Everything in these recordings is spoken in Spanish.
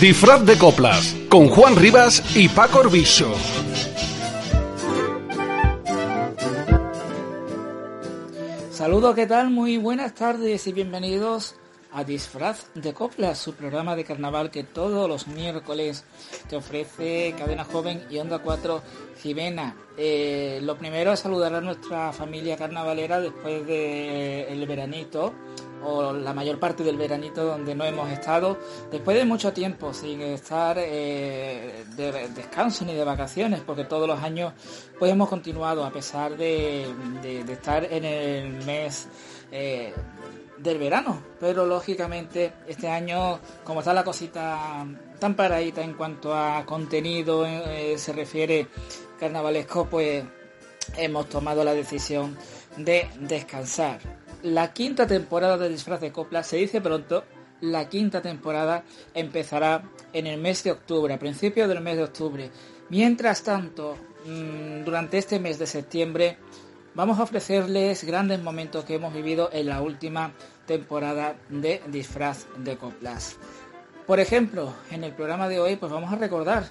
Disfraz de coplas con Juan Rivas y Paco Orbiso. Saludos, ¿qué tal? Muy buenas tardes y bienvenidos a Disfraz de Coplas, su programa de carnaval que todos los miércoles te ofrece Cadena Joven y Onda 4 Jimena. Eh, lo primero es saludar a nuestra familia carnavalera después del veranito o la mayor parte del veranito donde no hemos estado, después de mucho tiempo sin estar eh, de descanso ni de vacaciones, porque todos los años pues hemos continuado a pesar de, estar en el mes eh, del verano, pero lógicamente este año, como está la cosita tan paradita en cuanto a contenido eh, se refiere carnavalesco, pues hemos tomado la decisión de descansar la quinta temporada de Disfraz de Copla, se dice pronto, la quinta temporada empezará en el mes de octubre, a principios del mes de octubre. Mientras tanto, mm, durante este mes de septiembre, vamos a ofrecerles grandes momentos que hemos vivido en la última temporada de Disfraz de Coplas. Por ejemplo, en el programa de hoy, pues vamos a recordar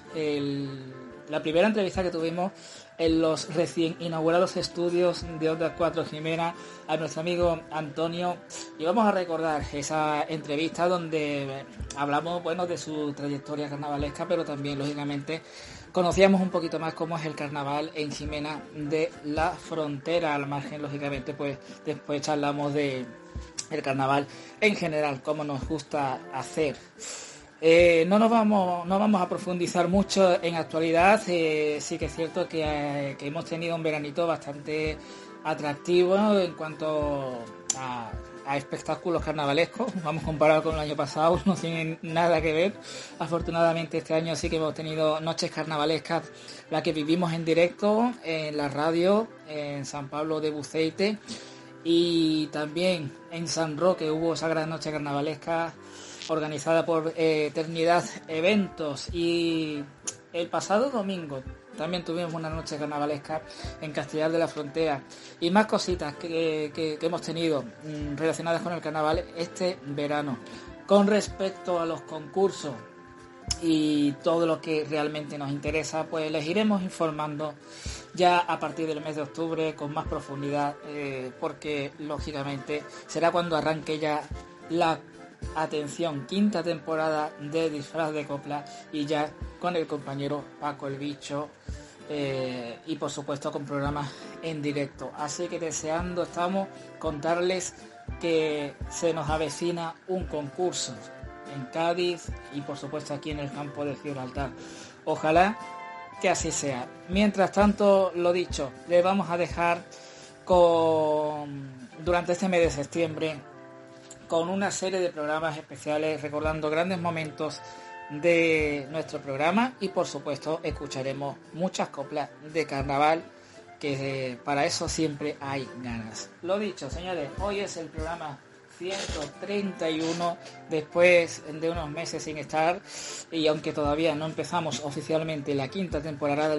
la primera entrevista que tuvimos en los recién inaugurados estudios de Onda 4 Jimena a nuestro amigo Antonio y vamos a recordar esa entrevista donde hablamos bueno de su trayectoria carnavalesca pero también lógicamente conocíamos un poquito más cómo es el carnaval en Jimena de la frontera al margen lógicamente pues después charlamos de el carnaval en general cómo nos gusta hacer eh, no nos vamos, no vamos a profundizar mucho en actualidad. Eh, sí que es cierto que, hemos tenido un veranito bastante atractivo en cuanto a, espectáculos carnavalescos. Vamos a comparar con el año pasado, no tienen nada que ver. Afortunadamente este año sí que hemos tenido noches carnavalescas, las que vivimos en directo en la radio en San Pablo de Buceite y también en San Roque hubo esa gran noche carnavalesca organizada por eh, Eternidad Eventos y el pasado domingo también tuvimos una noche carnavalesca en Castellar de la Frontera y más cositas que, hemos tenido mm, relacionadas con el carnaval este verano. Con respecto a los concursos y todo lo que realmente nos interesa, pues les iremos informando ya a partir del mes de octubre con más profundidad, eh, porque lógicamente será cuando arranque ya la atención, quinta temporada de Disfraz de Copla y ya con el compañero Paco el Bicho eh, y por supuesto con programas en directo. Así que deseando estamos contarles que se nos avecina un concurso en Cádiz y por supuesto aquí en el campo de Gibraltar. Ojalá que así sea. Mientras tanto, lo dicho, le vamos a dejar con durante este mes de septiembre con una serie de programas especiales recordando grandes momentos de nuestro programa y por supuesto escucharemos muchas coplas de carnaval que para eso siempre hay ganas. Lo dicho, señores, hoy es el programa 131 después de unos meses sin estar y aunque todavía no empezamos oficialmente la quinta temporada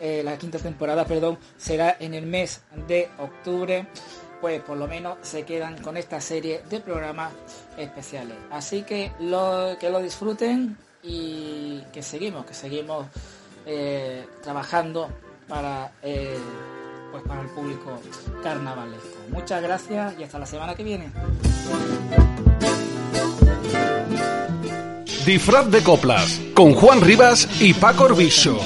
eh, la quinta temporada perdón será en el mes de octubre pues por lo menos se quedan con esta serie de programas especiales. Así que lo, que lo disfruten y que seguimos, que seguimos eh, trabajando para, eh, pues para el público carnavalesco. Muchas gracias y hasta la semana que viene. Disfraz de coplas con Juan Rivas y Paco Orbiso.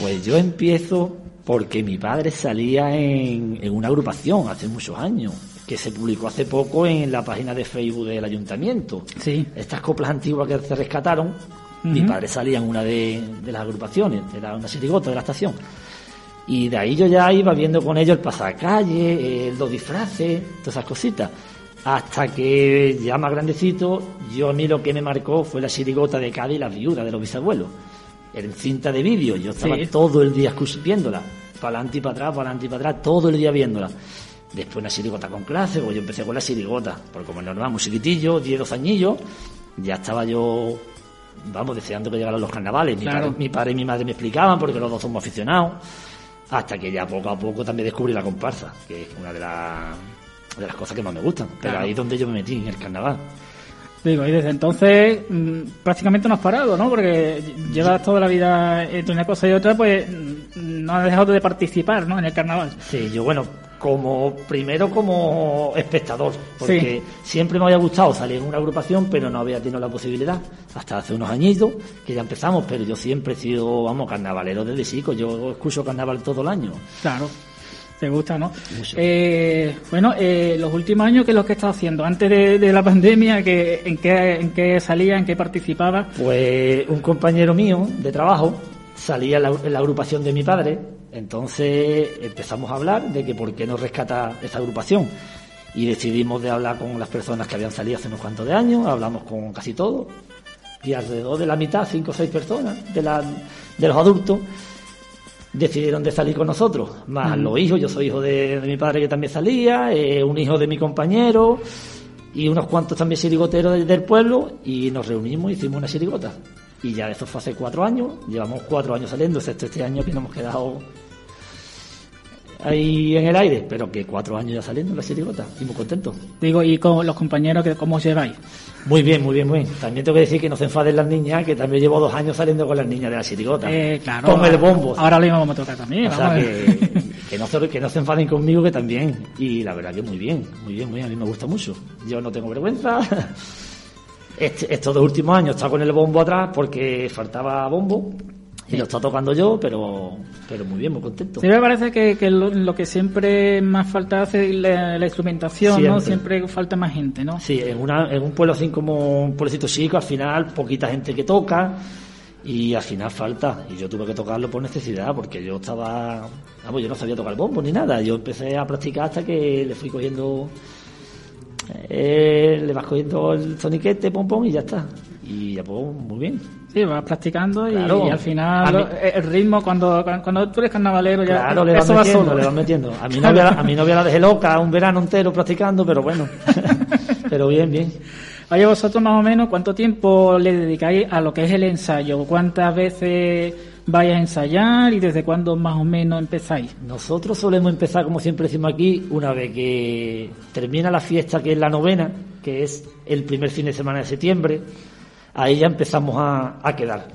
Pues yo empiezo porque mi padre salía en, una agrupación hace muchos años, que se publicó hace poco en la página de Facebook del ayuntamiento. Sí. Estas coplas antiguas que se rescataron, mi padre salía en una de, las agrupaciones, era una sirigota de la estación. Y de ahí yo ya iba viendo con ellos el pasacalle, los disfraces, todas esas cositas. Hasta que ya más grandecito, yo a mí lo que me marcó fue la sirigota de Cádiz y las viudas de los bisabuelos. En cinta de vídeo, yo estaba Sí. todo el día viéndola, para adelante y para atrás, para adelante y para atrás, todo el día viéndola. Después una sirigota con clase, pues yo empecé con la sirigota, porque como normal, muy chiquitillo, 10, 12 añillos, ya estaba yo, vamos, deseando que llegaran los carnavales. Mi, Claro. padre, mi padre y mi madre me explicaban, porque los dos somos aficionados, hasta que ya poco a poco también descubrí la comparsa, que es una de, las de las cosas que más me gustan. Pero Claro. ahí es donde yo me metí, en el carnaval. Digo, y desde entonces mm, prácticamente no has parado, ¿no? Porque llevas toda la vida entre una cosa y otra, pues mm, no has dejado de participar, ¿no? En el carnaval. Sí, yo bueno, como primero como espectador, porque siempre me había gustado salir en una agrupación, pero no había tenido la posibilidad. Hasta hace unos añitos que ya empezamos, pero yo siempre he sido, vamos, carnavalero desde chico. Yo escucho carnaval todo el año. Claro. Te gusta, ¿no? Eh, bueno, eh, los últimos años, ¿qué es lo que estás haciendo? Antes de, de la pandemia, ¿qué, en, qué, ¿en qué salía, en qué participaba? Pues un compañero mío de trabajo salía en la, en la agrupación de mi padre, entonces empezamos a hablar de que por qué no rescata esta agrupación. Y decidimos de hablar con las personas que habían salido hace unos cuantos de años, hablamos con casi todos, y alrededor de la mitad, cinco o seis personas de, la, de los adultos, decidieron de salir con nosotros, más los hijos, yo soy hijo de, de mi padre que también salía, eh, un hijo de mi compañero, y unos cuantos también sirigoteros de- del pueblo y nos reunimos y hicimos una sirigota. Y ya eso fue hace cuatro años, llevamos cuatro años saliendo, excepto este año que nos hemos quedado ahí en el aire, pero que cuatro años ya saliendo la sirigota y muy contentos. Digo, y con los compañeros, que ¿cómo os lleváis? Muy bien, muy bien, muy bien. También tengo que decir que no se enfaden las niñas, que también llevo dos años saliendo con las niñas de la sirigota. Eh, claro. Con el bombo. Ahora lo mismo me toca también. O sea, vamos. que, que, no se, que no se enfaden conmigo, que también. Y la verdad que muy bien, muy bien, muy bien. A mí me gusta mucho. Yo no tengo vergüenza. Este- estos dos últimos años estado con el bombo atrás porque faltaba bombo. Y lo está tocando yo, pero, pero muy bien, muy contento. Sí, me parece que, que lo, lo que siempre más falta hace la, la instrumentación, ¿no? Siempre. Siempre falta más gente, ¿no? Sí, en, una, en un pueblo así como un pueblecito chico, al final poquita gente que toca y al final falta. Y yo tuve que tocarlo por necesidad, porque yo estaba. Yo no sabía tocar bombo ni nada. Yo empecé a practicar hasta que le fui cogiendo. Eh, le vas cogiendo el soniquete, pom pom, y ya está. Y ya pues, muy bien. Sí, vas practicando y, Claro. y al final mí- el ritmo, cuando, cuando tú eres carnavalero, ya Claro, le vas eso va metiendo, solo. le vas metiendo. A mi novia, a mi novia la dejé loca un verano entero practicando, pero bueno. pero bien, bien. Oye, vosotros más o menos, ¿cuánto tiempo le dedicáis a lo que es el ensayo? ¿Cuántas veces vais a ensayar y desde cuándo más o menos empezáis? Nosotros solemos empezar, como siempre decimos aquí, una vez que termina la fiesta, que es la novena, que es el primer fin de semana de septiembre, ahí ya empezamos a, a quedar.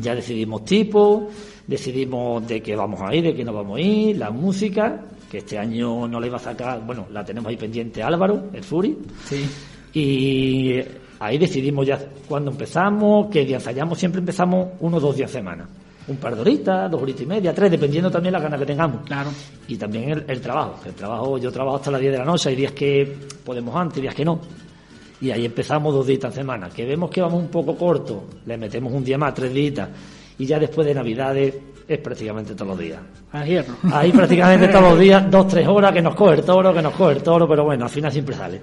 Ya decidimos tipo, decidimos de qué vamos a ir, de qué no vamos a ir, la música, que este año no la iba a sacar, bueno, la tenemos ahí pendiente Álvaro, el Furi, Sí. y ahí decidimos ya cuándo empezamos, qué día ensayamos, siempre empezamos uno o dos días a semana. Un par de horitas, dos horitas y media, tres, dependiendo también la ganas que tengamos. Claro. Y también el, el trabajo. El trabajo, yo trabajo hasta las 10 de la noche, hay días que podemos antes, días que no. Y ahí empezamos dos días a semana. Que vemos que vamos un poco corto, le metemos un día más, tres días. Y ya después de Navidades es prácticamente todos los días. Ahí prácticamente todos los días, dos, tres horas, que nos coge el toro, que nos coge el toro, pero bueno, al final siempre sale.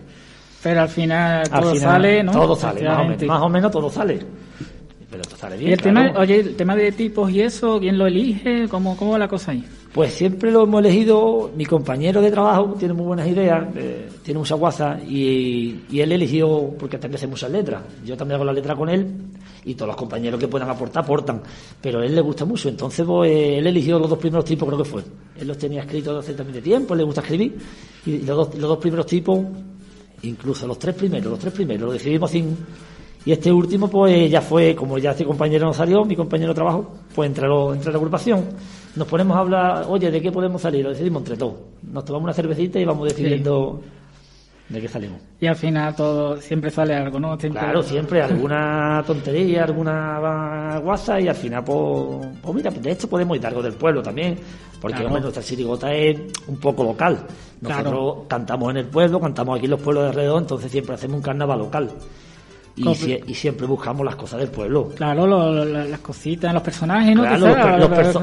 Pero al final Al todo final, sale, ¿no? Todo sale, más o, menos, Efectivamente. más o menos todo sale. Pero esto sale bien. Y el tema, oye, el tema de tipos y eso, ¿quién lo elige? ¿Cómo, cómo va la cosa ahí? Pues siempre lo hemos elegido, mi compañero de trabajo tiene muy buenas ideas, eh, tiene mucha guasa y, y él eligió, porque también hace muchas letras, yo también hago la letra con él y todos los compañeros que puedan aportar, aportan, pero a él le gusta mucho, entonces pues, él eligió los dos primeros tipos, creo que fue, él los tenía escritos hace también de tiempo, él le gusta escribir y los dos, los dos primeros tipos, incluso los tres primeros, los tres primeros, lo decidimos sin... Y este último, pues ya fue, como ya este compañero no salió, mi compañero de trabajo, pues entre, lo- entre la agrupación, nos ponemos a hablar, oye, ¿de qué podemos salir? Lo decidimos entre todos. Nos tomamos una cervecita y vamos decidiendo de qué salimos. Y al final todo, siempre sale algo, ¿no? Siempre- Claro, siempre alguna tontería, alguna guasa y al final, pues, pues mira, de esto podemos ir algo del pueblo también, porque Claro. hombre, nuestra sirigota es un poco local. Nosotros Claro. cantamos en el pueblo, cantamos aquí en los pueblos de alrededor, entonces siempre hacemos un carnaval local. Y, siempre buscamos las cosas del pueblo. Claro, lo- lo- las cositas, los personajes,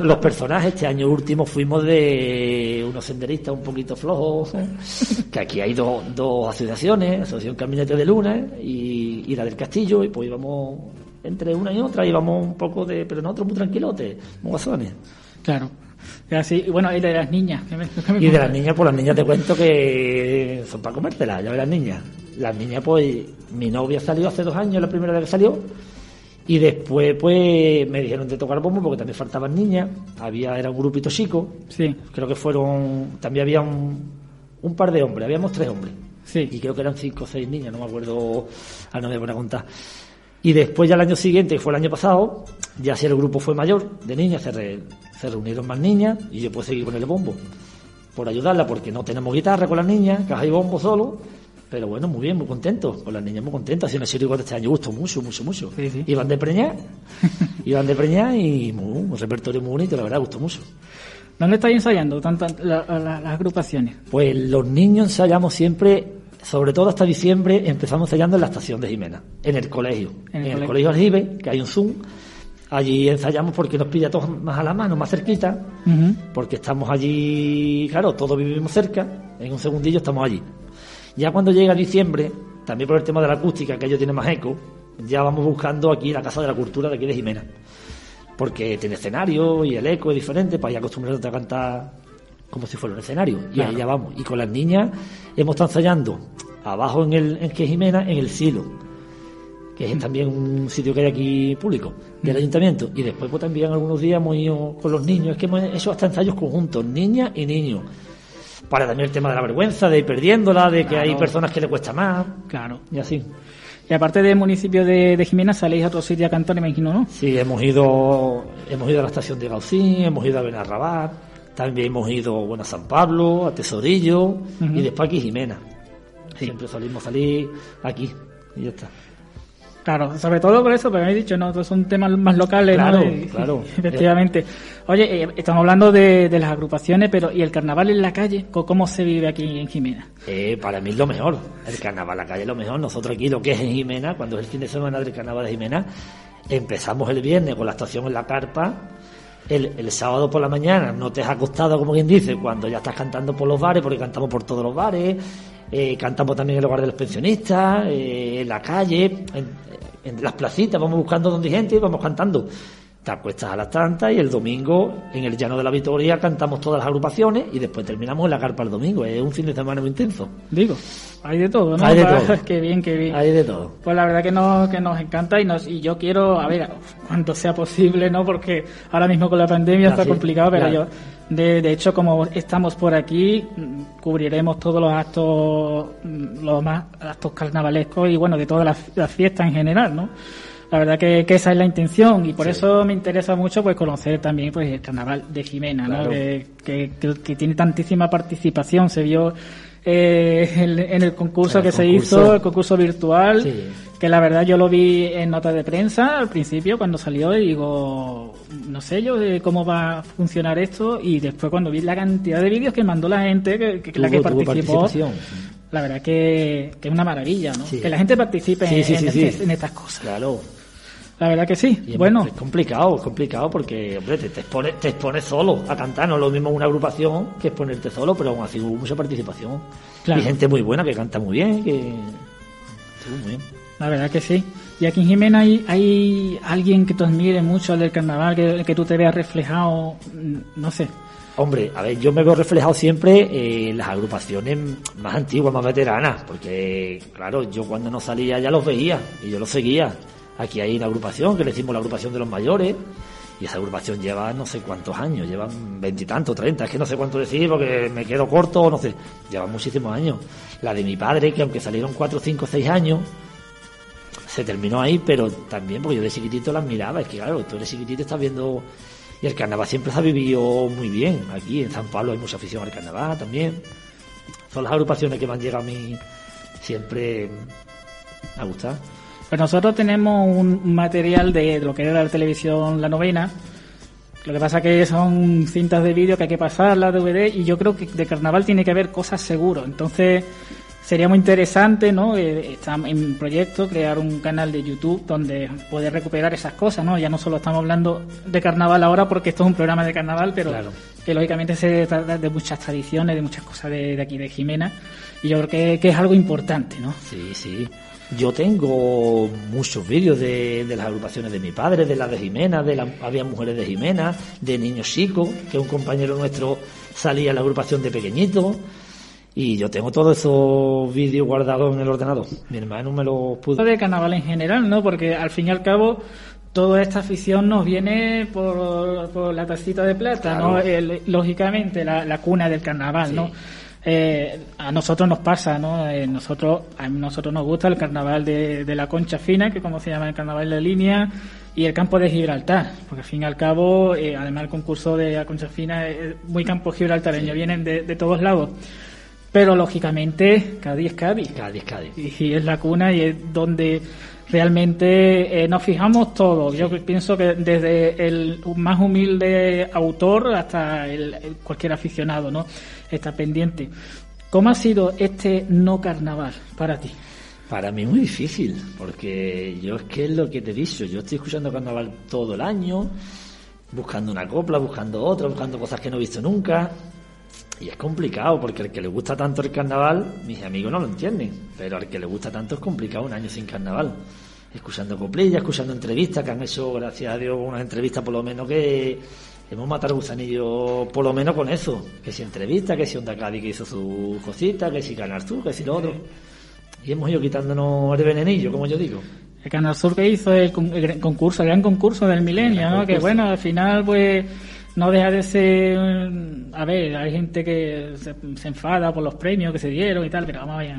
los personajes, este año último fuimos de unos senderistas un poquito flojos, que aquí hay dos, dos asociaciones, Asociación Caminete de Luna y, y la del Castillo, y pues íbamos entre una y otra, íbamos un poco de, pero nosotros muy tranquilotes, muy guasones. Claro. Y así, y bueno, y de las niñas. me- me- Y de las niñas, pues las niñas te cuento que son para comértelas, ya ves las niñas. Las niñas, pues, mi novia salió hace dos años, la primera vez que salió, y después, pues, me dijeron de tocar bombo porque también faltaban niñas, había, era un grupito chico, Sí, creo que fueron, también había un, un par de hombres, habíamos tres hombres, sí. y creo que eran cinco o seis niñas, no me acuerdo, ahora no me voy a contar. Y después ya el año siguiente, que fue el año pasado, ya si el grupo fue mayor de niñas, se, re- se reunieron más niñas y yo puedo seguir con el bombo por ayudarla, porque no tenemos guitarra con las niñas, caja y bombo solo. Pero bueno, muy bien, muy contentos. Con las niñas muy contentos. Ha sido una serie igual este año, gustó mucho, mucho, mucho. Sí, sí. Iban de preñar, iban de preñar y muy- un repertorio muy bonito, la verdad, gustó mucho. ¿Dónde estáis ensayando tantas la- la- las agrupaciones? Pues los niños ensayamos siempre, sobre todo hasta diciembre, empezamos ensayando en la estación de Jimena, en el colegio. En el, colegio. colegio Aljibe, que hay un Zoom. Allí ensayamos porque nos pilla todos más a la mano, más cerquita, porque estamos allí, claro, todos vivimos cerca, en un segundillo estamos allí. Ya cuando llega diciembre, también por el tema de la acústica, que ello tiene más eco, ya vamos buscando aquí la Casa de la Cultura de aquí de Jimena. Porque tiene escenario y el eco es diferente, para ya acostumbrarnos a cantar como si fuera un escenario. Y Claro. ahí ya vamos. Y con las niñas hemos estado ensayando abajo en el en que Jimena, en el Silo, que es también un sitio que hay aquí público del ayuntamiento. Y después pues también algunos días hemos ido con los niños, es que hemos hecho hasta ensayos conjuntos, niñas y niños. Para también el tema de la vergüenza, de ir perdiéndola, de que Claro. hay personas que le cuesta más, Claro. y así. Y aparte del municipio de, de Jimena, saléis a otro sitio a cantar, me imagino, ¿no? Sí, hemos ido, hemos ido a la estación de Gaucín, hemos ido a Benarrabat, también hemos ido bueno, a San Pablo, a Tesorillo Ujú. y después aquí Jimena. Siempre salimos salir aquí y ya está. Claro, sobre todo por eso, porque me he dicho, no, Estos son temas más locales, Claro, ¿no? Y- claro. Efectivamente. Oye, eh, estamos hablando de, de las agrupaciones, pero ¿y el carnaval en la calle? ¿Cómo- ¿Cómo se vive aquí en Jimena? Eh, para mí es lo mejor. El carnaval a la calle es lo mejor. Nosotros aquí, lo que es en Jimena, cuando es el fin de semana del carnaval de Jimena, empezamos el viernes con la actuación en la carpa. El, el sábado por la mañana no te has acostado, como quien dice, cuando ya estás cantando por los bares, porque cantamos por todos los bares. Eh, cantamos también en el hogar de los pensionistas, eh, en la calle, en, en las placitas, vamos buscando donde hay gente y vamos cantando. Te acuestas a las tantas y el domingo en el Llano de la Victoria cantamos todas las agrupaciones y después terminamos en la carpa el domingo. Es un fin de semana muy intenso. Digo, hay de todo, ¿no? Hay de todo. qué bien, qué bien. Hay de todo. Pues la verdad que nos, que nos encanta y, nos, y yo quiero, a ver, cuanto sea posible, ¿no? Porque ahora mismo con la pandemia está complicado, pero claro. yo, de, de hecho, como estamos por aquí, mm, cubriremos todos los actos, mm, los más actos carnavalescos y bueno, de todas las, las fiestas en general, ¿no? La verdad que, que esa es la intención y por Sí. eso me interesa mucho pues conocer también pues el carnaval de Jimena. Que, que, que- que tiene tantísima participación, se vio eh, en, en el concurso En que se hizo, el concurso virtual, Sí. que la verdad yo lo vi en notas de prensa al principio cuando salió y digo, no sé yo de cómo va a funcionar esto y después cuando vi la cantidad de vídeos que mandó la gente, que, la que participó, la verdad que, que es una maravilla, ¿no? Sí. Que la gente participe Sí, sí, en, este- en estas cosas. Claro. La verdad que sí. Y bueno, Es complicado, es complicado porque, hombre, te, te expones, te expones solo a cantar. No es lo mismo una agrupación que exponerte solo, pero aún así hubo mucha participación. Claro. Y gente muy buena que canta muy bien, que... Estuvo muy bien. la verdad que sí. Y aquí en Jimena hay, hay alguien que te admire mucho al del carnaval, que, que tú te veas reflejado, mm, no sé. Hombre, a ver, yo me veo reflejado siempre eh, en las agrupaciones más antiguas, más veteranas, porque, claro, yo cuando no salía ya los veía y yo los seguía. Aquí hay una agrupación que le decimos la agrupación de los mayores, y esa agrupación lleva no sé cuántos años, llevan veintitantos, treinta, es que no sé cuánto decir porque me quedo corto no sé, llevan muchísimos años. La de mi padre, que aunque salieron cuatro, cinco, seis años, se terminó ahí, pero también porque yo de chiquitito las miraba, es que claro, tú eres chiquitito estás viendo y el carnaval siempre se ha vivido muy bien. Aquí en San Pablo hay mucha afición al carnaval también. Son las agrupaciones que me han llegado a mí siempre a gustar. Pues nosotros tenemos un material de lo que era la televisión La Novena. Lo que pasa que son cintas de vídeo que hay que pasar, la DVD, y yo creo que de carnaval tiene que haber cosas seguro. Entonces, sería muy interesante, ¿no? Eh, está en proyecto crear un canal de YouTube donde poder recuperar esas cosas, ¿no? Ya no solo estamos hablando de carnaval ahora porque esto es un programa de carnaval, pero que lógicamente se trata de muchas tradiciones, de muchas cosas de, aquí de Jimena y yo creo que, es algo importante, ¿no? Sí, sí. Yo tengo muchos vídeos de, las agrupaciones de mi padre, de las de Jimena, de la, había mujeres de Jimena, de niños chicos, que un compañero nuestro salía a la agrupación de pequeñitos. Y yo tengo todos esos vídeos guardados en el ordenador. Mi hermano me los pudo. De carnaval en general, ¿no? Porque al fin y al cabo, toda esta afición nos viene por, la tacita de plata, ¿no? lógicamente, la, cuna del carnaval, ¿no? Eh, a nosotros nos pasa, ¿no? Eh, nosotros, a nosotros nos gusta el carnaval de, la Concha Fina, que como se llama el carnaval de línea, y el campo de Gibraltar, porque al fin y al cabo, eh, además el concurso de la Concha Fina es muy campo gibraltareño, vienen de, de todos lados. Pero lógicamente Cádiz es Cádiz. Cádiz, Cádiz. Y, es la cuna y es donde realmente eh, nos fijamos todos. Yo pienso que desde el más humilde autor hasta el, cualquier aficionado, ¿no? Está pendiente. ¿Cómo ha sido este no carnaval para ti? Para mí muy difícil, porque yo es que es lo que te he dicho, yo estoy escuchando carnaval todo el año, buscando una copla, buscando otra, buscando cosas que no he visto nunca, y es complicado, porque al que le gusta tanto el carnaval, mis amigos no lo entienden, pero al que le gusta tanto es complicado un año sin carnaval. Escuchando coplillas, escuchando entrevistas, que han hecho, gracias a Dios, unas entrevistas por lo menos que hemos matado gusanillo por lo menos con eso. Que si entrevista, que si Onda Cádiz que hizo su cosita, que si Canal Sur, que si lo otro. Y hemos ido quitándonos el venenillo, como yo digo. El Canal Sur que hizo el, concurso, el gran concurso del milenio, ¿no? Que bueno, al final pues no deja de ser. A ver, hay gente que se, enfada por los premios que se dieron y tal, pero vamos a ver.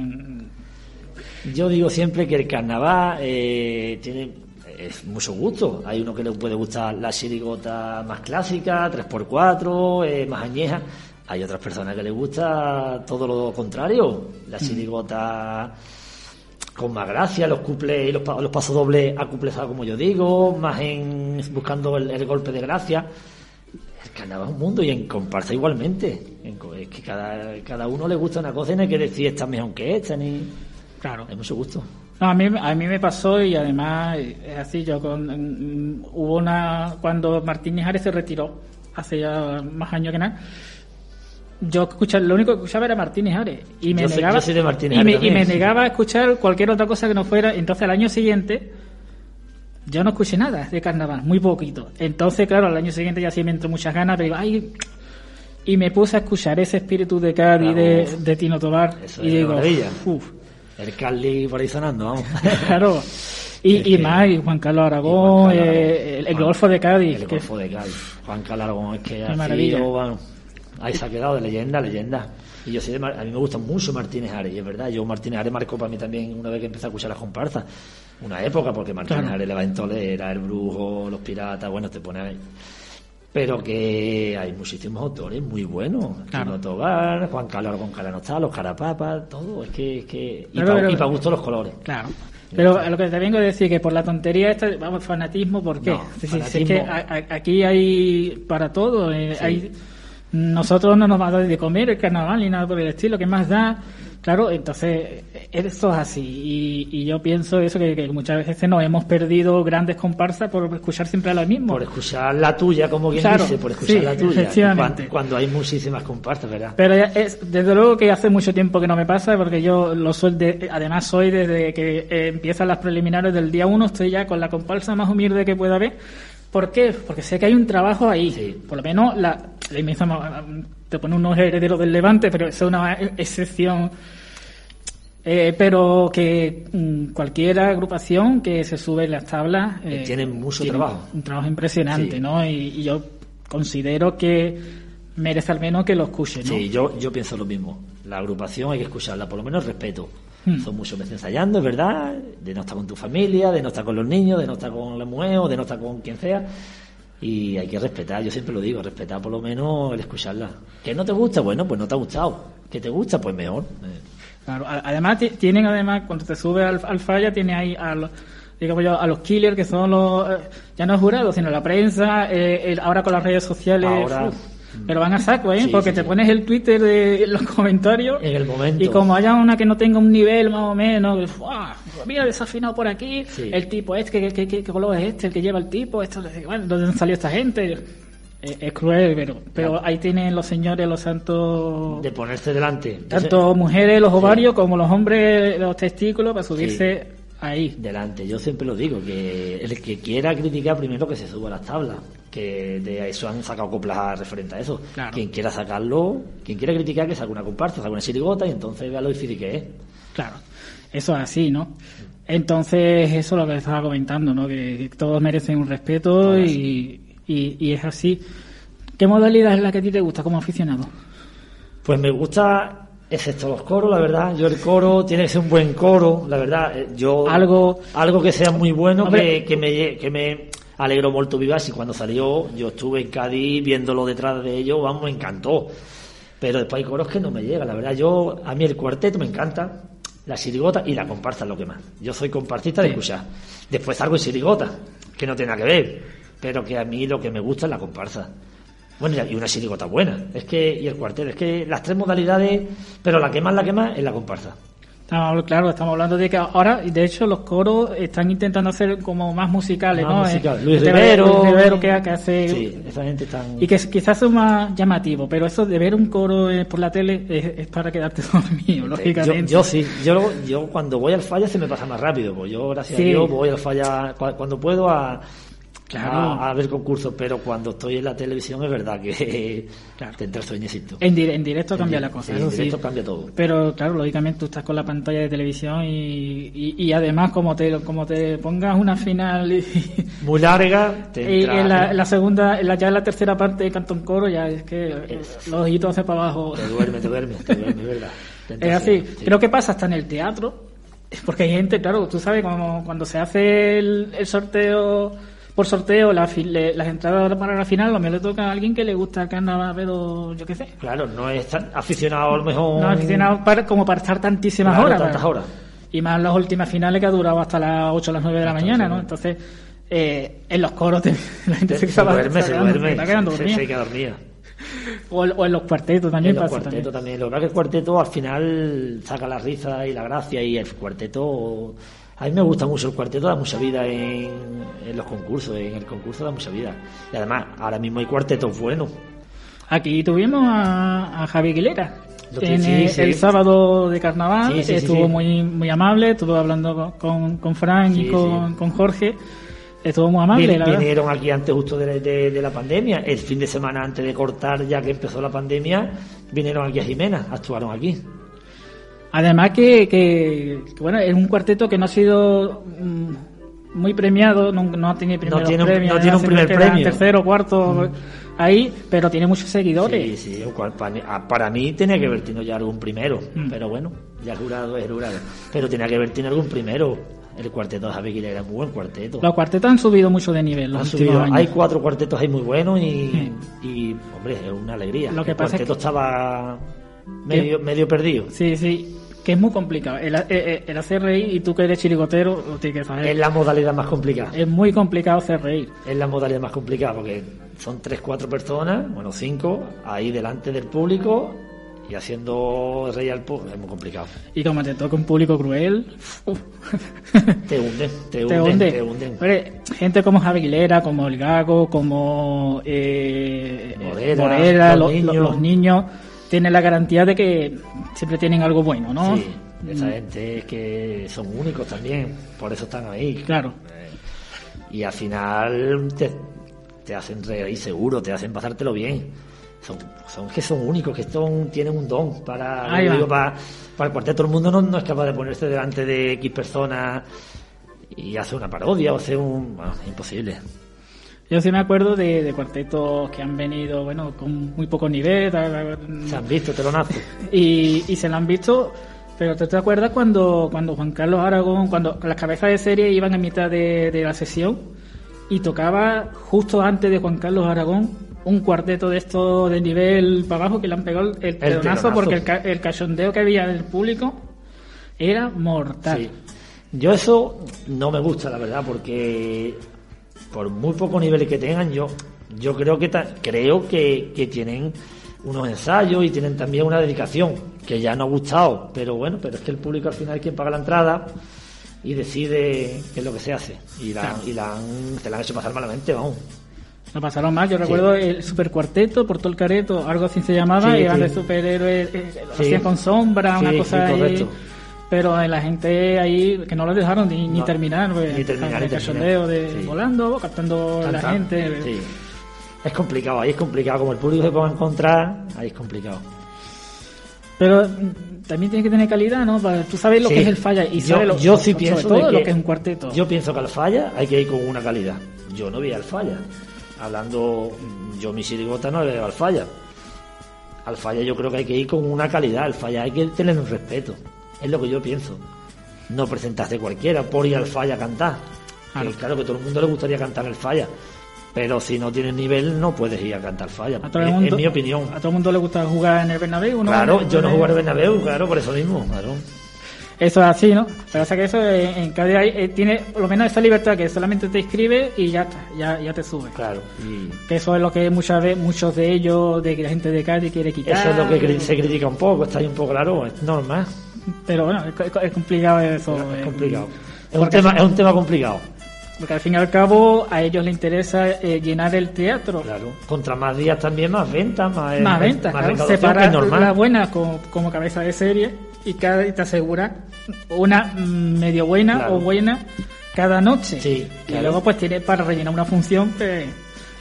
Yo digo siempre que el carnaval eh, tiene es mucho gusto. Hay uno que le puede gustar la chirigota más clásica, 3x4, eh, más añeja. Hay otras personas que les gusta todo lo contrario, la mm. chirigota con más gracia, los cuples y los, los pasos dobles acuplezados, como yo digo, más en buscando el golpe de gracia carnaval es un mundo y en comparsa igualmente. Es que cada, cada uno le gusta una cosa y no hay que decir esta mejor que esta, ni. Claro. Hay mucho gusto. a mí, a mí me pasó y además es así, yo con, mm, hubo una, cuando Martín Ares se retiró, hace ya más años que nada, yo escuchaba, lo único que escuchaba era Martínez Ares y me negaba y, me, y me negaba a escuchar cualquier otra cosa que no fuera entonces al año siguiente yo no escuché nada de carnaval, muy poquito. Entonces, claro, al año siguiente ya sí me entró muchas ganas, pero digo, ay, y me puse a escuchar ese espíritu de Cádiz de, Tino Tobar y digo, uff. El Cali por ahí sonando, vamos. claro. Y, y más, y Juan Carlos Aragón, eh, el, Golfo de Cádiz. El Golfo de Cádiz. Juan Carlos Aragón, es que ha sido, bueno, ahí se ha quedado de leyenda, leyenda. Y yo sé, a mí me gusta mucho Martínez Ares, y es verdad, yo Martínez Ares marcó para mí también una vez que empecé a escuchar las comparsas una época, porque Martínez claro. Ares le va en Tolera, El Brujo, Los Piratas, bueno, te pone ahí. Pero que hay muchísimos autores muy buenos. Claro. Tobar, Juan Carlos con Calanostá, Los Carapapas, todo. Es que. Es que y para gusto los colores. Claro. Pero a lo que te vengo a decir que por la tontería esta, vamos, fanatismo, ¿por qué? es que aquí hay para todo. Eh, hay, nosotros no nos va a dar de comer el carnaval ni nada por el estilo. ¿Qué más da? Claro, entonces esto es así y, yo pienso eso que, muchas veces nos hemos perdido grandes comparsas por escuchar siempre a la misma. Por escuchar la tuya, como quien dice, por escuchar la tuya. Cuando, hay muchísimas comparsas, ¿verdad? Pero es, desde luego que hace mucho tiempo que no me pasa porque yo lo soy de, además soy desde que eh, empiezan las preliminares del día uno, estoy ya con la comparsa más humilde que pueda haber. ¿Por qué? Porque sé que hay un trabajo ahí. Por lo menos la, la te pone unos herederos del Levante, pero es una excepción eh, pero que mm, cualquier agrupación que se sube en las tablas eh, tienen mucho trabajo. Un trabajo impresionante, ¿no? Y, yo considero que merece al menos que lo escuchen, ¿no? Sí, yo, yo pienso lo mismo. La agrupación hay que escucharla, por lo menos respeto. Hmm. Son muchos meses ensayando, es verdad, de no estar con tu familia, de no estar con los niños, de no estar con la mujer o de no estar con quien sea. Y hay que respetar, yo siempre lo digo, respetar por lo menos el escucharla. ¿Que no te gusta? Bueno, pues no te ha gustado. ¿Que te gusta? Pues mejor. Eh, Claro, además tienen además cuando te sube al, al falla tiene ahí a los digamos yo, a los killers que son los eh, ya no jurados sino la prensa eh, ahora con las redes sociales ahora Pero van a saco, ¿eh? Sí, Porque sí, te sí. pones el Twitter de los comentarios. En el momento. Y como haya una que no tenga un nivel más o menos, ¡buah! mira, desafinado por aquí, el tipo este, ¿qué, qué, qué- qué color es este? El que lleva el tipo, esto, bueno, ¿dónde salió esta gente? Es, es cruel, pero, pero Claro. ahí tienen los señores, los santos, De ponerse delante. tanto mujeres, los ovarios, como los hombres, los testículos, para subirse ahí. delante. Yo siempre lo digo, que el que quiera criticar primero que se suba a las tablas, que de eso han sacado coplas referente a eso. Claro. Quien quiera sacarlo, quien quiera criticar que saque una comparsa, saque una chirigota y entonces vea lo difícil que es. Claro, eso es así, ¿no? Entonces, eso es lo que estaba comentando, ¿no? Que todos merecen un respeto y, y, y es así. ¿Qué modalidad es la que a ti te gusta como aficionado? Pues me gusta, excepto los coros, la verdad. Yo el coro tiene que ser un buen coro, la verdad. eh, Yo Algo- algo que sea muy bueno, Hombre. que, que me que me alegró mucho vivas y cuando salió yo estuve en Cádiz viéndolo detrás de ellos, vamos, me encantó. Pero después hay coros que no me llegan, la verdad. Yo a mí el cuarteto me encanta, la sirigota y la comparsa es lo que más. Yo soy compartista de escuchar. Después algo en sirigota, que no tiene nada que ver, pero que a mí lo que me gusta es la comparsa. Bueno, y una sirigota buena. Es que, y el cuarteto, es que las tres modalidades, pero la que más, la que más es la comparsa. Estamos, claro, estamos hablando de que ahora, de hecho, los coros están intentando hacer como más musicales, Más ¿no? musical. Eh, Luis este Rivero. Luis Rivero que, que hace... Sí, esa gente tan. Y que quizás es más llamativo, pero eso de ver un coro eh, por la tele es, es para quedarte dormido, lógicamente. yo sí, yo, yo cuando voy al falla se me pasa más rápido, pues yo gracias Sí. a Dios voy al falla cua- cuando puedo a, Claro. a, a ver concursos, pero cuando estoy en la televisión es verdad que te entra el sueñecito. En, dire- en directo cambia la di- cosa, eso en sí. directo cambia todo. Pero claro, lógicamente tú estás con la pantalla de televisión y, y, y además como te como te pongas una final y, Muy larga, te y en la, en la segunda, la, ya en la tercera parte de Cantón Coro ya es que Es- los ojitos hacia para abajo. te duerme, te duerme, te duerme, es verdad. Te Es así. sí. Creo que pasa hasta en el teatro, porque hay gente, claro, tú sabes, como cuando se hace el, el sorteo por sorteo, la las entradas para la final, lo mejor le toca a alguien que le gusta el carnaval, pero yo qué sé. Claro, no es tan aficionado a lo mejor. No aficionado para, como para estar tantísimas Claro, horas. tantas horas. Y más las últimas finales que ha durado hasta las 8 o las 9 de la mañana, ¿no? Entonces, eh, en los coros te- la gente Te- se, se estaba- duerme, se se está quedando- duerme, se está quedando se, dormida. se queda dormida. O, o en los cuartetos también En los cuartetos también. también. Lo es que el cuarteto al final saca la risa y la gracia y el cuarteto... A mí me gusta mucho el cuarteto, da mucha vida en, en los concursos, en el concurso da mucha vida. Y además, ahora mismo hay cuartetos buenos. Aquí tuvimos a, a Javi Aguilera. En, sí, eh, sí. el sábado de carnaval Sí, estuvo muy muy amable, estuvo hablando con, con, con Fran y con, con Jorge, estuvo muy amable, Vin- la verdad. vinieron aquí antes justo de, de- de la pandemia, el fin de semana antes de cortar, ya que empezó la pandemia, vinieron aquí a Jimena, actuaron aquí. Además que, que, que, bueno, es un cuarteto que no ha sido mm, muy premiado, no, no ha tenido primeros tiene un- premios, no tiene un primer premio. Mm. tercero, cuarto, ahí, pero tiene muchos seguidores. Sí, sí, para, mí- tenía que haber tenido ya algún primero, Mm. pero bueno, ya el jurado es jurado. Pero tenía que haber tenido algún primero. El cuarteto de Javi Aguilera era muy buen cuarteto. Los cuartetos han subido mucho de nivel los Han subido- años. hay cuatro cuartetos ahí muy buenos y, y, hombre, es una alegría. Lo que el pasa es cuarteto que- estaba medio, medio perdido. Sí, sí, que es muy complicado. El, eh, eh, el hacer reír, y tú que eres chirigotero, lo tienes que saber. Es la modalidad más complicada. Es muy complicado hacer reír. Es la modalidad más complicada porque son tres, cuatro personas, bueno, cinco, ahí delante del público y haciendo reír al público. Es muy complicado. Y como te toca un público cruel, Te hunden, te te hunden, hunde. te hunden. Gente como Javi Aguilera, como El Gago, como eh, Morera, Morera, los lo- lo- niños. los niños, tienen la garantía de que siempre tienen algo bueno, ¿no? Sí, esa gente es que son únicos también, por eso están ahí. Claro. Y al final te, te hacen reír seguro, te hacen pasártelo bien. Son, son que son únicos, que son, tienen un don para, digo, para, para el cuarteto. Todo el mundo no, no es capaz de ponerse delante de X personas y hacer una parodia o hacer un... Bueno, imposible. Yo sí me acuerdo de, de cuartetos que han venido, bueno, con muy poco nivel, Se han visto telonazo. y, y se la han visto. Pero ¿tú te acuerdas cuando, cuando Juan Carlos Aragón, cuando las cabezas de serie iban en mitad de, de la sesión y tocaba justo antes de Juan Carlos Aragón un cuarteto de estos de nivel para abajo que le han pegado el, el porque el, ca- el cachondeo que había del público era mortal. Sí. Yo eso no me gusta, la verdad, porque por muy poco nivel que tengan, yo Yo creo que ta- creo que, que tienen unos ensayos y tienen también una dedicación que ya no ha gustado, pero bueno, pero es que el público al final es quien paga la entrada y decide qué es lo que se hace y la, y la han, se la han hecho pasar malamente, vamos. No pasaron más. Yo recuerdo el Super Cuarteto, por todo el careto, algo así se llamaba, Sí, y eran sí. de superhéroes, eh, lo Sí. hacían con sombra, una cosa sí, ahí. Pero eh, la gente ahí, que no lo dejaron ni, ni No, terminar, pues, ni terminar, el cachondeo de. Sí. volando, captando la Tanta- gente. sí. Es complicado, ahí es complicado, como el público se pueda encontrar, ahí es complicado. Pero mm, también tiene que tener calidad, ¿no? Para, tú sabes lo Sí. que es el falla y yo, sabes lo, yo sí pienso todo de lo que es un cuarteto. Yo pienso que al falla hay que ir con una calidad. Yo no vi al falla. Hablando, yo mi sirigota no le veo al falla. Al falla yo creo que hay que ir con una calidad. Al falla hay que tener un respeto. Es lo que yo pienso. No presentarse cualquiera por ir al falla a cantar. Claro. Que claro que a todo el mundo le gustaría cantar el falla. Pero si no tienes nivel, no puedes ir a cantar falla. a todo el mundo, es mi opinión. A todo el mundo le gusta jugar en el Bernabéu, ¿no? Claro, En el yo no Bernabéu. jugaré Bernabéu, claro, por eso mismo. Claro. Eso es así, ¿no? Pero o sea que eso eh, en Cádiz eh, tiene por lo menos esa libertad que solamente te inscribes y ya está, ya, ya te sube. Claro. Y Que eso es lo que muchas veces muchos de ellos, de que la gente de Cádiz quiere quitar. Eso es lo que se critica un poco, está ahí un poco claro, es normal, Pero bueno, es, es- complicado eso. es eh, complicado. Es un, tema, es un tema complicado, Porque al fin y al cabo a ellos les interesa eh, llenar el teatro. claro. Contra más días también, más ventas, más, Más eh, ventas, claro. recaudación, que es Separar normal. la buena como, como cabeza de serie y cada y te asegura una mm, medio buena Claro. o buena cada noche. Sí, Y claro. luego pues tiene para rellenar una función que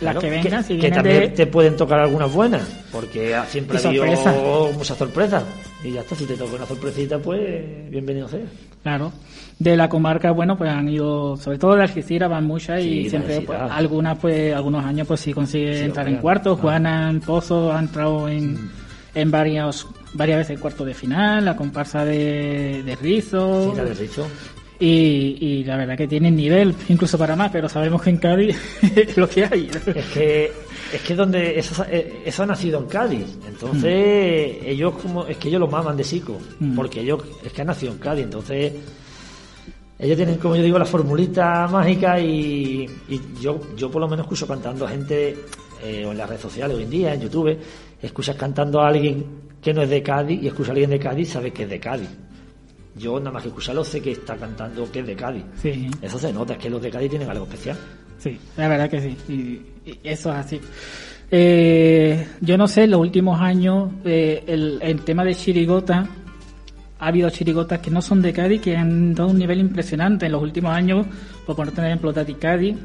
las Claro, que vengan, si que también de... te pueden tocar algunas buenas, porque ha- siempre Y ha habido sorpresa. muchas sorpresas. Y ya está, si te toca una sorpresita, pues bienvenido sea. Claro. De la comarca, bueno, pues han ido, sobre todo de Algeciras van muchas Sí, y de siempre, pues, algunas, pues, algunos años, pues sí consigue Sí, entrar en cuartos. ah. Juana en Pozo ha entrado en, en varios, varias veces en cuartos de final, la comparsa de, de Rizo. Sí, la habéis dicho. Y, y la verdad que tienen nivel, incluso para más, pero sabemos que en Cádiz es lo que hay. Es que es que donde eso, eso ha nacido en Cádiz, entonces ellos como es que ellos lo maman de psico, Mm. porque ellos es que han nacido en Cádiz, entonces ellos tienen como yo digo la formulita mágica y, y yo yo por lo menos escucho cantando a gente eh, o en las redes sociales hoy en día en YouTube escuchas cantando a alguien que no es de Cádiz y escucha a alguien de Cádiz sabes que es de Cádiz. Yo nada más que escucharlo sé que está cantando que es de Cádiz. Sí. Eso se nota, es que los de Cádiz tienen algo especial. Sí, la verdad que sí. Y, y eso es así. Eh, yo no sé, en los últimos años, eh, el, el tema de chirigota, ha habido chirigotas que no son de Cádiz, que han dado un nivel impresionante. En los últimos años, por poner un ejemplo, Tati Cádiz,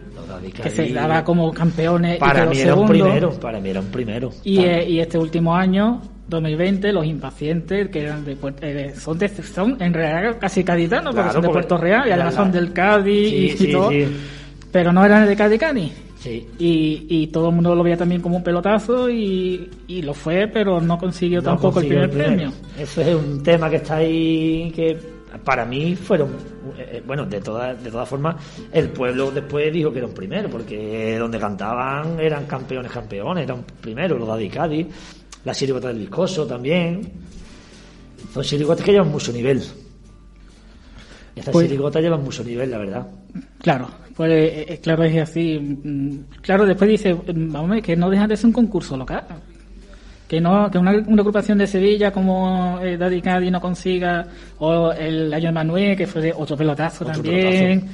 que Cádiz- se daba como campeones Para mí era un primero, para mí era un primero. Y, eh, y este último año, 2020, los impacientes, que eran de, eh, son, de, son en realidad casi caditanos, porque son de Puerto Real y además son del Cádiz Sí, y, todo. sí. Pero no eran de Cádiz Cádiz. Sí. Y, y todo el mundo lo veía también como un pelotazo y, y lo fue, pero no consiguió No tampoco consiguió el primer premio. Eso es un tema que está ahí que para mí fueron eh, eh, bueno de todas de todas formas el pueblo después dijo que era un primero porque donde cantaban eran campeones campeones eran primeros los de Cádiz la chirigota del viscoso también son chirigotas que llevan mucho nivel estas Pues- chirigotas llevan mucho nivel la verdad Claro, pues eh, eh, claro, es así. Mm, Claro, después dice, mm, vamos ver, que no dejan de ser un concurso local. Que no que una, una agrupación de Sevilla como eh, Daddy Cádiz no consiga, o el año Manuel, que fue de otro pelotazo Otro también.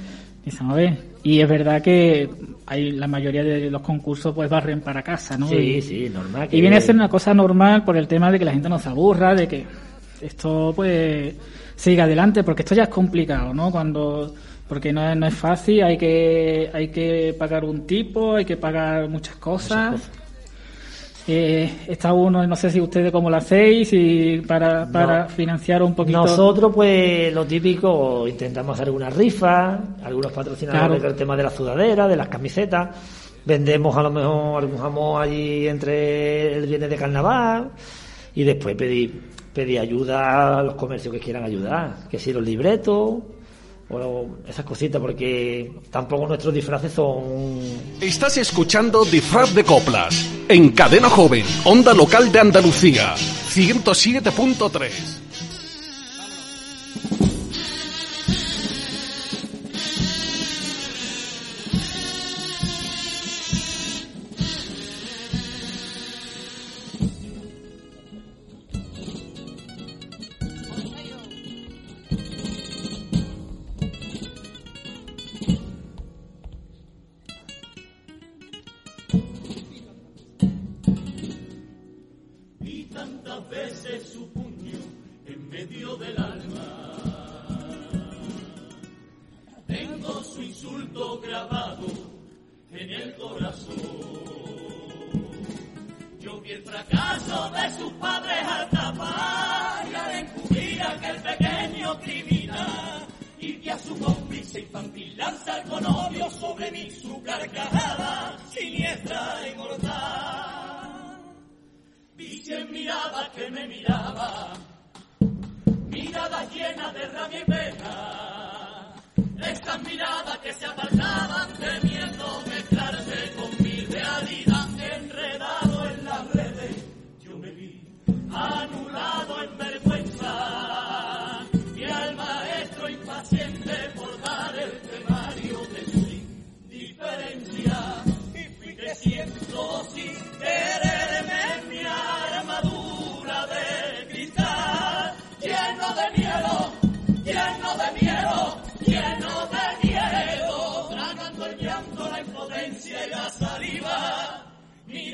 Dice, a ver. Y es verdad que hay la mayoría de los concursos pues barren para casa, ¿no? sí Y- sí normal Y viene a ser una cosa normal por el tema de que la gente no se aburra, de que esto pues siga adelante, porque esto ya es complicado, ¿no? Cuando porque no es, no es fácil, hay que hay que pagar un tipo, hay que pagar muchas cosas. Muchas cosas. Eh, está uno, no sé si ustedes cómo lo hacéis, y para, para No. financiar un poquito. Nosotros, pues, lo típico, intentamos hacer algunas rifas, algunos patrocinadores Claro. del tema de la sudadera, de las camisetas. Vendemos a lo mejor algún jamón allí entre el viernes de carnaval y después pedir, pedir ayuda a los comercios que quieran ayudar. Que si los libretos o esas cositas, porque tampoco nuestros disfraces son Estás escuchando Disfraz de Coplas en Cadena Joven, Onda Local de Andalucía, 107.3. infantil, lanza con odio sobre mí su carcajada siniestra y mortal. Vi cien miradas que me miraba, miradas llenas de rabia y pena, estas miradas que se apartaban de mí.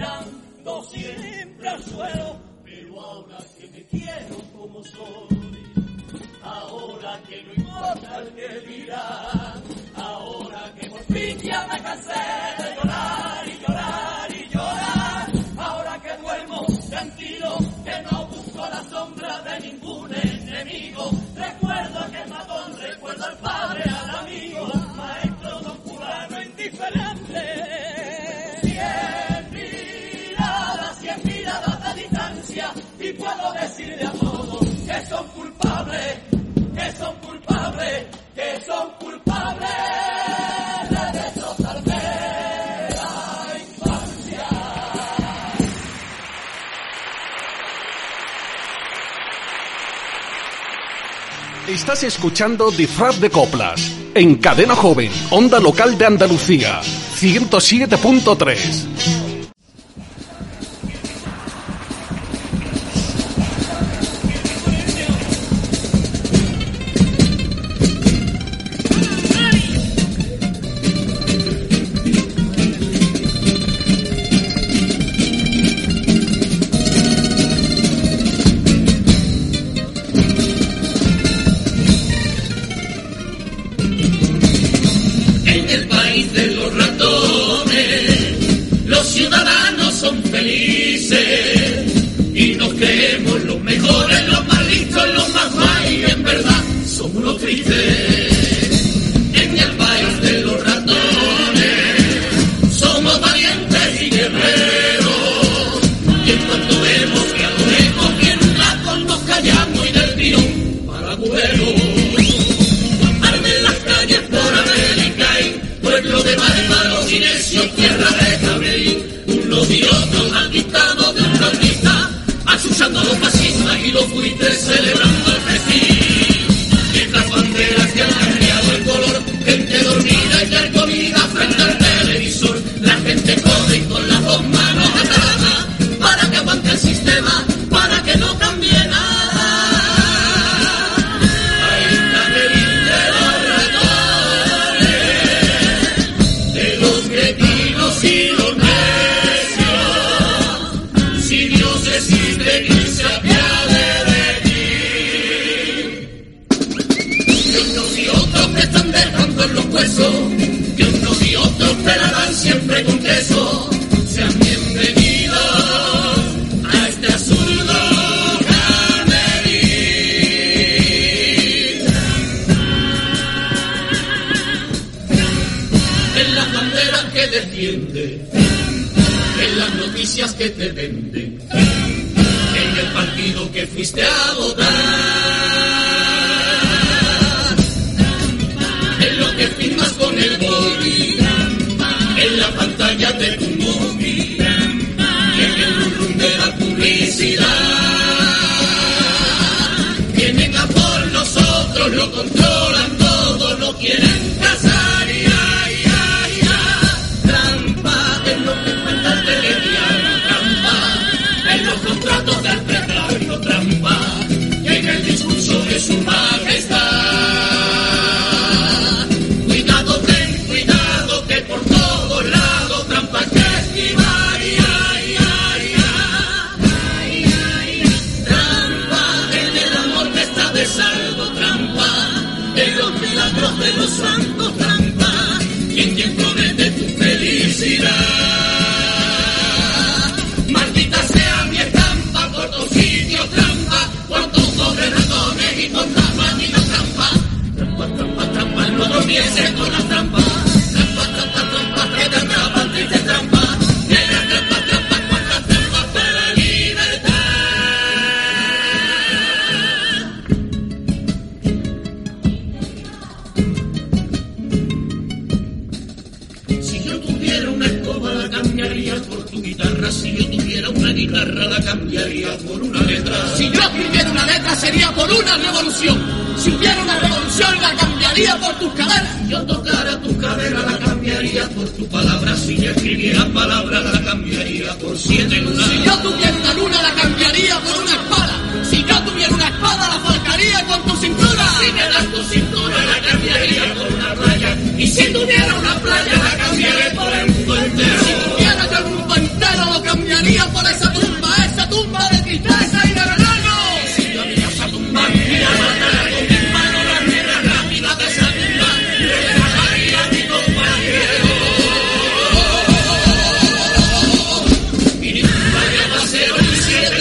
tirando siempre al suelo, pero ahora que me quiero como soy, ahora que no importa el que dirá, ahora que por fin ya me cansé de llorar. Estás escuchando Disfraz de Coplas en Cadena Joven, Onda Local de Andalucía, 107.3.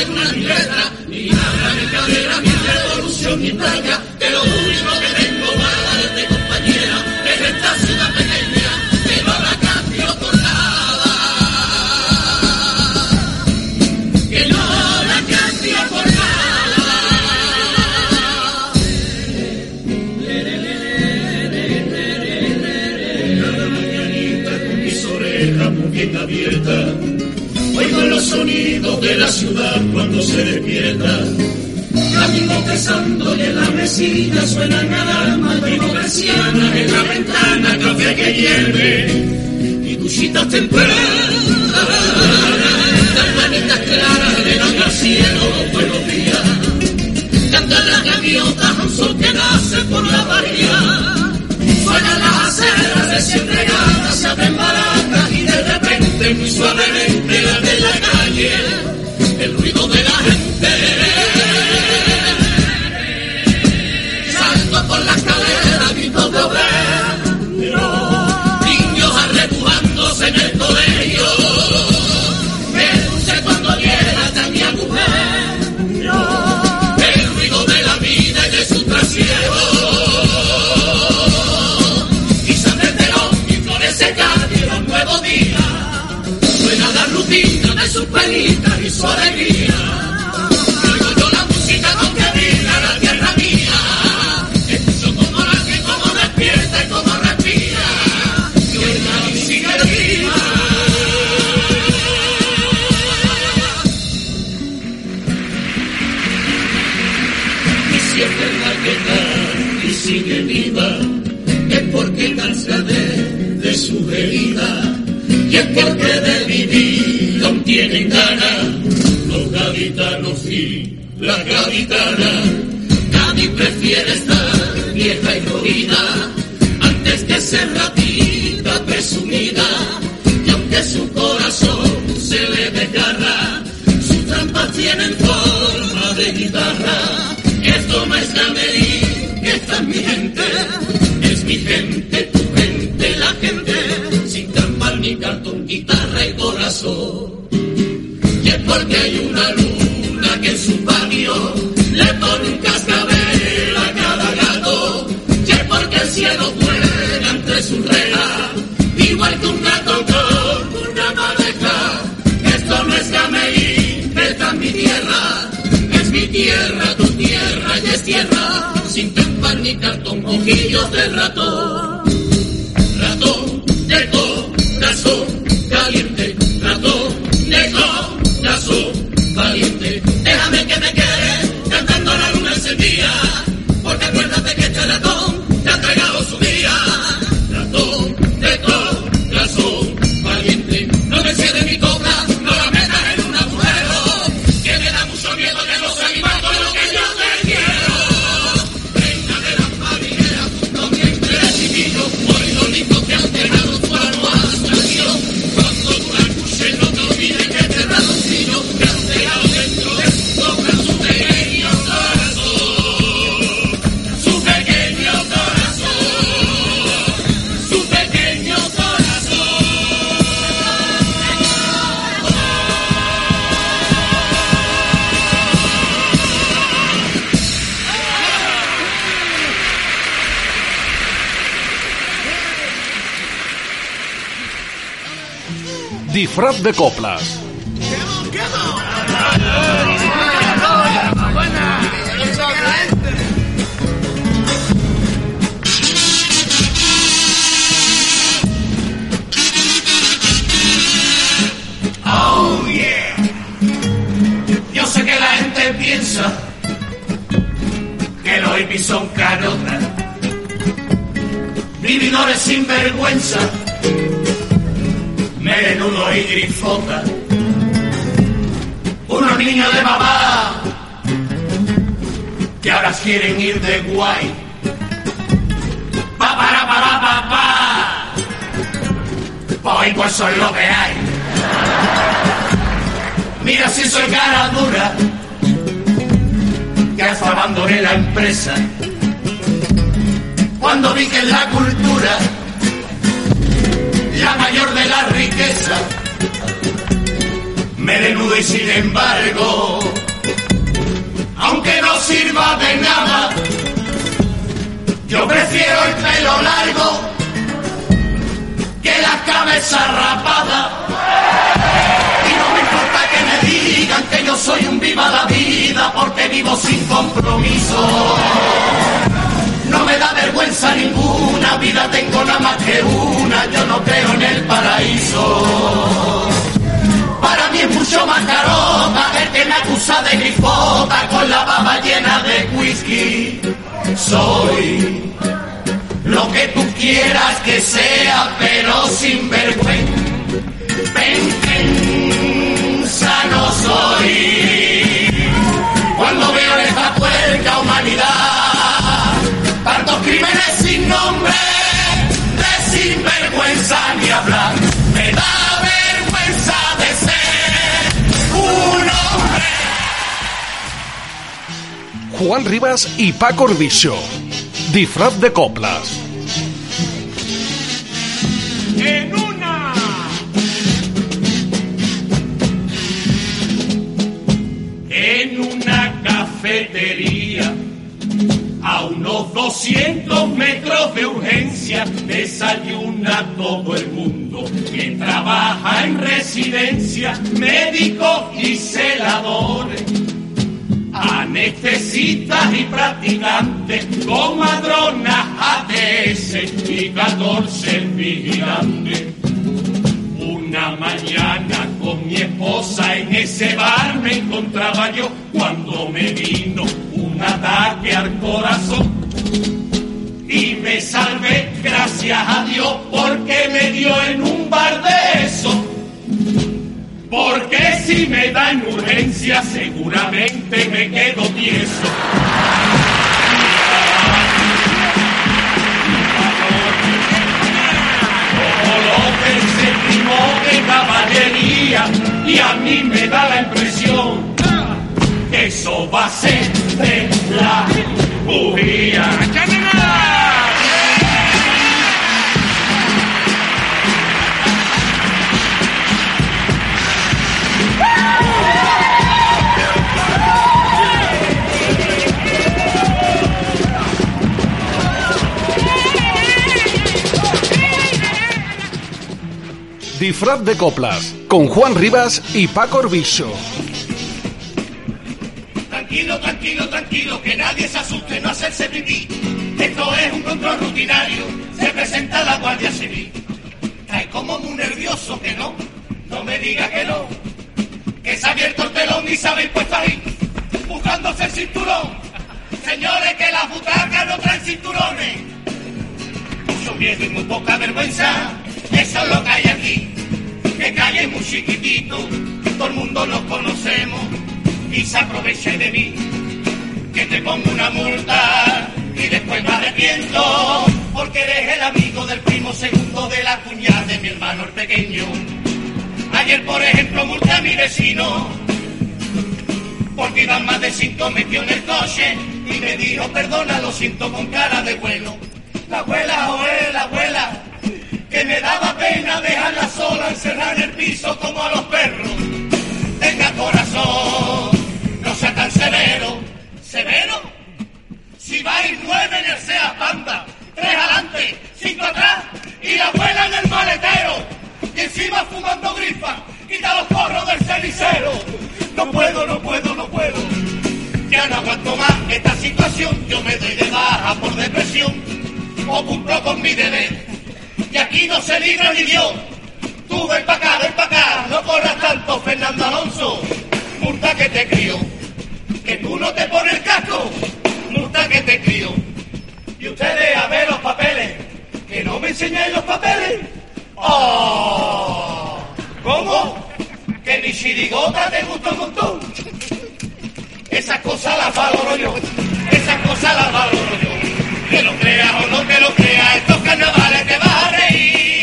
ni y las Disfraz de coplas. Oh yeah. Yo sé que la gente piensa que los hippies son carotas, vividores sin vergüenza, menudo y grifota, unos niños de mamá que ahora quieren ir de guay. Pa para para pa. Hoy pues soy lo que hay. Mira si soy cara dura, que hasta abandoné la empresa. Cuando vi que la cultura, la mayor de la riqueza, me denudo y sin embargo, aunque no sirva de nada, yo prefiero el pelo largo que la cabeza rapada. Y no me importa que me digan que yo soy un viva la vida porque vivo sin compromiso. No me da vergüenza ninguna, vida tengo nada más que una, yo no creo en el paraíso. Para mí es mucho más carota el que me acusa de grifota con la baba llena de whisky. Soy lo que tú quieras que sea, pero sin vergüenza. no soy. Cuando veo esta puerca humanidad, tantos crímenes sin nombre, de sinvergüenza ni hablar, me da vergüenza de ser un hombre. Juan Rivas y Paco Orbicho. Disfraz de coplas. En una. En una cafetería, a unos 200 metros de urgencia, desayuna todo el mundo que trabaja en residencia, médicos y celadores anestesistas y practicantes, comadronas ATS y 14 vigilantes. Una mañana con mi esposa en ese bar me encontraba yo cuando me vino ataque al corazón. Y me salvé, gracias a Dios, porque me dio en un bar de esos porque si me da en urgencia seguramente me quedo tieso. Como López se primó de caballería y a mí me da la impresión que eso va a ser de la bujía. Disfraz de coplas con Juan Rivas y Paco Orbicho. Tranquilo, tranquilo, tranquilo, que nadie se asuste, no hacerse pipí. Esto es un control rutinario, se presenta la Guardia Civil. Cae como muy nervioso que no, no me diga que no. Que se ha el telón y se habéis ahí, buscándose el cinturón. Señores, que las butacas no traen cinturones. Mucho miedo y muy poca vergüenza, eso es lo que hay aquí. Que calle muy chiquitito, todo el mundo nos conocemos y se aprovecha de mí. Que te pongo una multa y después me arrepiento porque eres el amigo del primo segundo de la cuñada de mi hermano el pequeño. Ayer, por ejemplo, multé a mi vecino porque iban más de cinco metió en el coche y me dijo, perdona, lo siento con cara de bueno. La abuela, oe, la abuela, que me daba pena dejarla sola encerrada en el piso como a los perros. Tenga corazón, severo. ¿Severo? Si vais nueve en el SEA Panda, tres adelante, cinco atrás y la abuela en el maletero. Y encima fumando gris rifa, quita los corros del cenicero. No puedo, no puedo, no puedo. Ya no aguanto más esta situación, yo me doy de baja por depresión o cumplo con mi deber. Y aquí no se libra ni Dios. Tú ven pa' acá, ven pa' acá, no corras tanto, Fernando Alonso. Multa que te crío, que tú no te pones el casco. Multa que te crío. Y ustedes a ver los papeles, que no me enseñéis los papeles. ¡Oh! ¿Cómo? Que mi chirigota te gustó un montón. Esas cosas las valoro yo, esas cosas las valoro yo. Que lo creas o no que lo creas, estos carnavales te vas a reír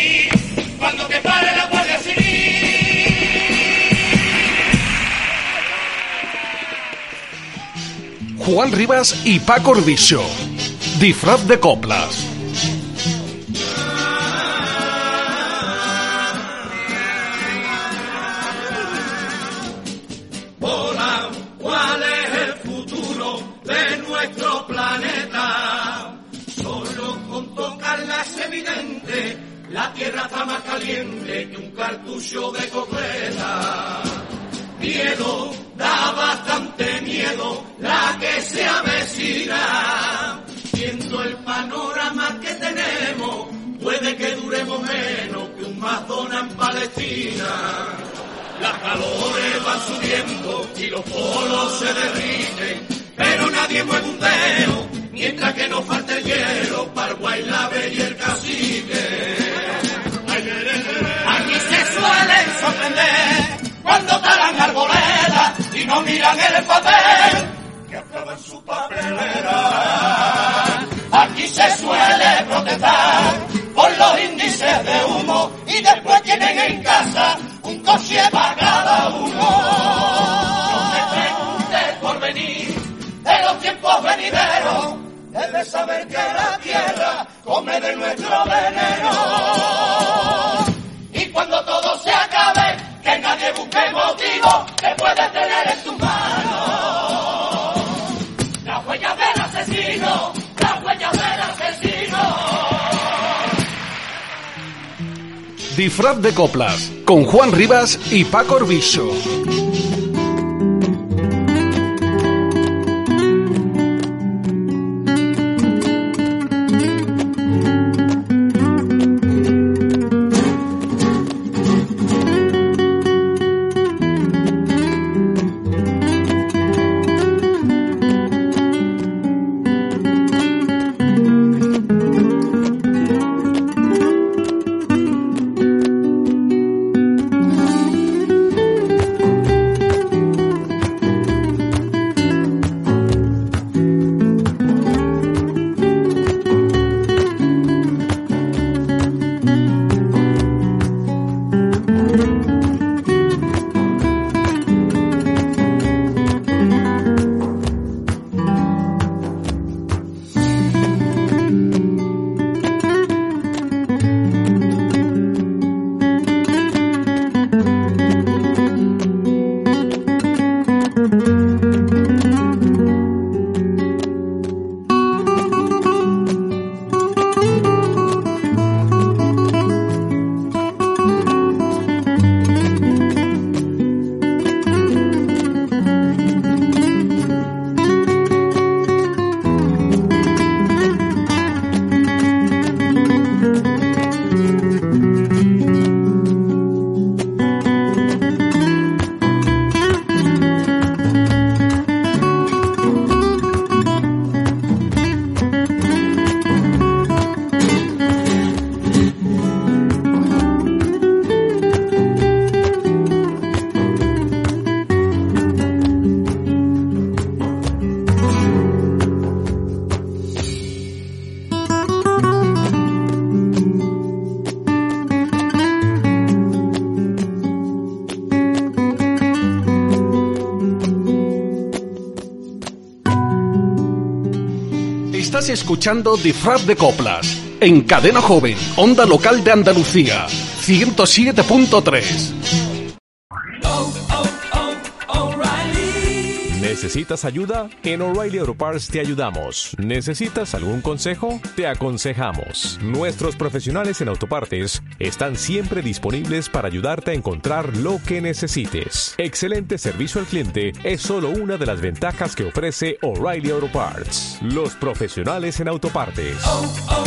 Juan Rivas y Paco Orbicho. Disfraz de coplas. Las calores van subiendo y los polos se derriten, pero nadie mueve un dedo, mientras que no falte el hielo para el Guaylave y el cacique. Aquí se suelen sorprender cuando talan arboledas y no miran el papel que acaba en su papelera. Aquí se suele protestar por los índices de humo coche para cada uno. No me preguntes por venir de los tiempos venideros, debes saber que la tierra come de nuestro veneno. Y cuando todo se acabe, que nadie busque motivo que puede tener en su mano. Disfraz de coplas. Con Juan Rivas y Paco Orbicho. Escuchando Disfraz de Coplas en Cadena Joven, Onda Local de Andalucía, 107.3. ¿Necesitas ayuda? En O'Reilly Auto Parts te ayudamos. ¿Necesitas algún consejo? Te aconsejamos. Nuestros profesionales en autopartes están siempre disponibles para ayudarte a encontrar lo que necesites. Excelente servicio al cliente es solo una de las ventajas que ofrece O'Reilly Auto Parts. Los profesionales en autopartes. Oh, oh,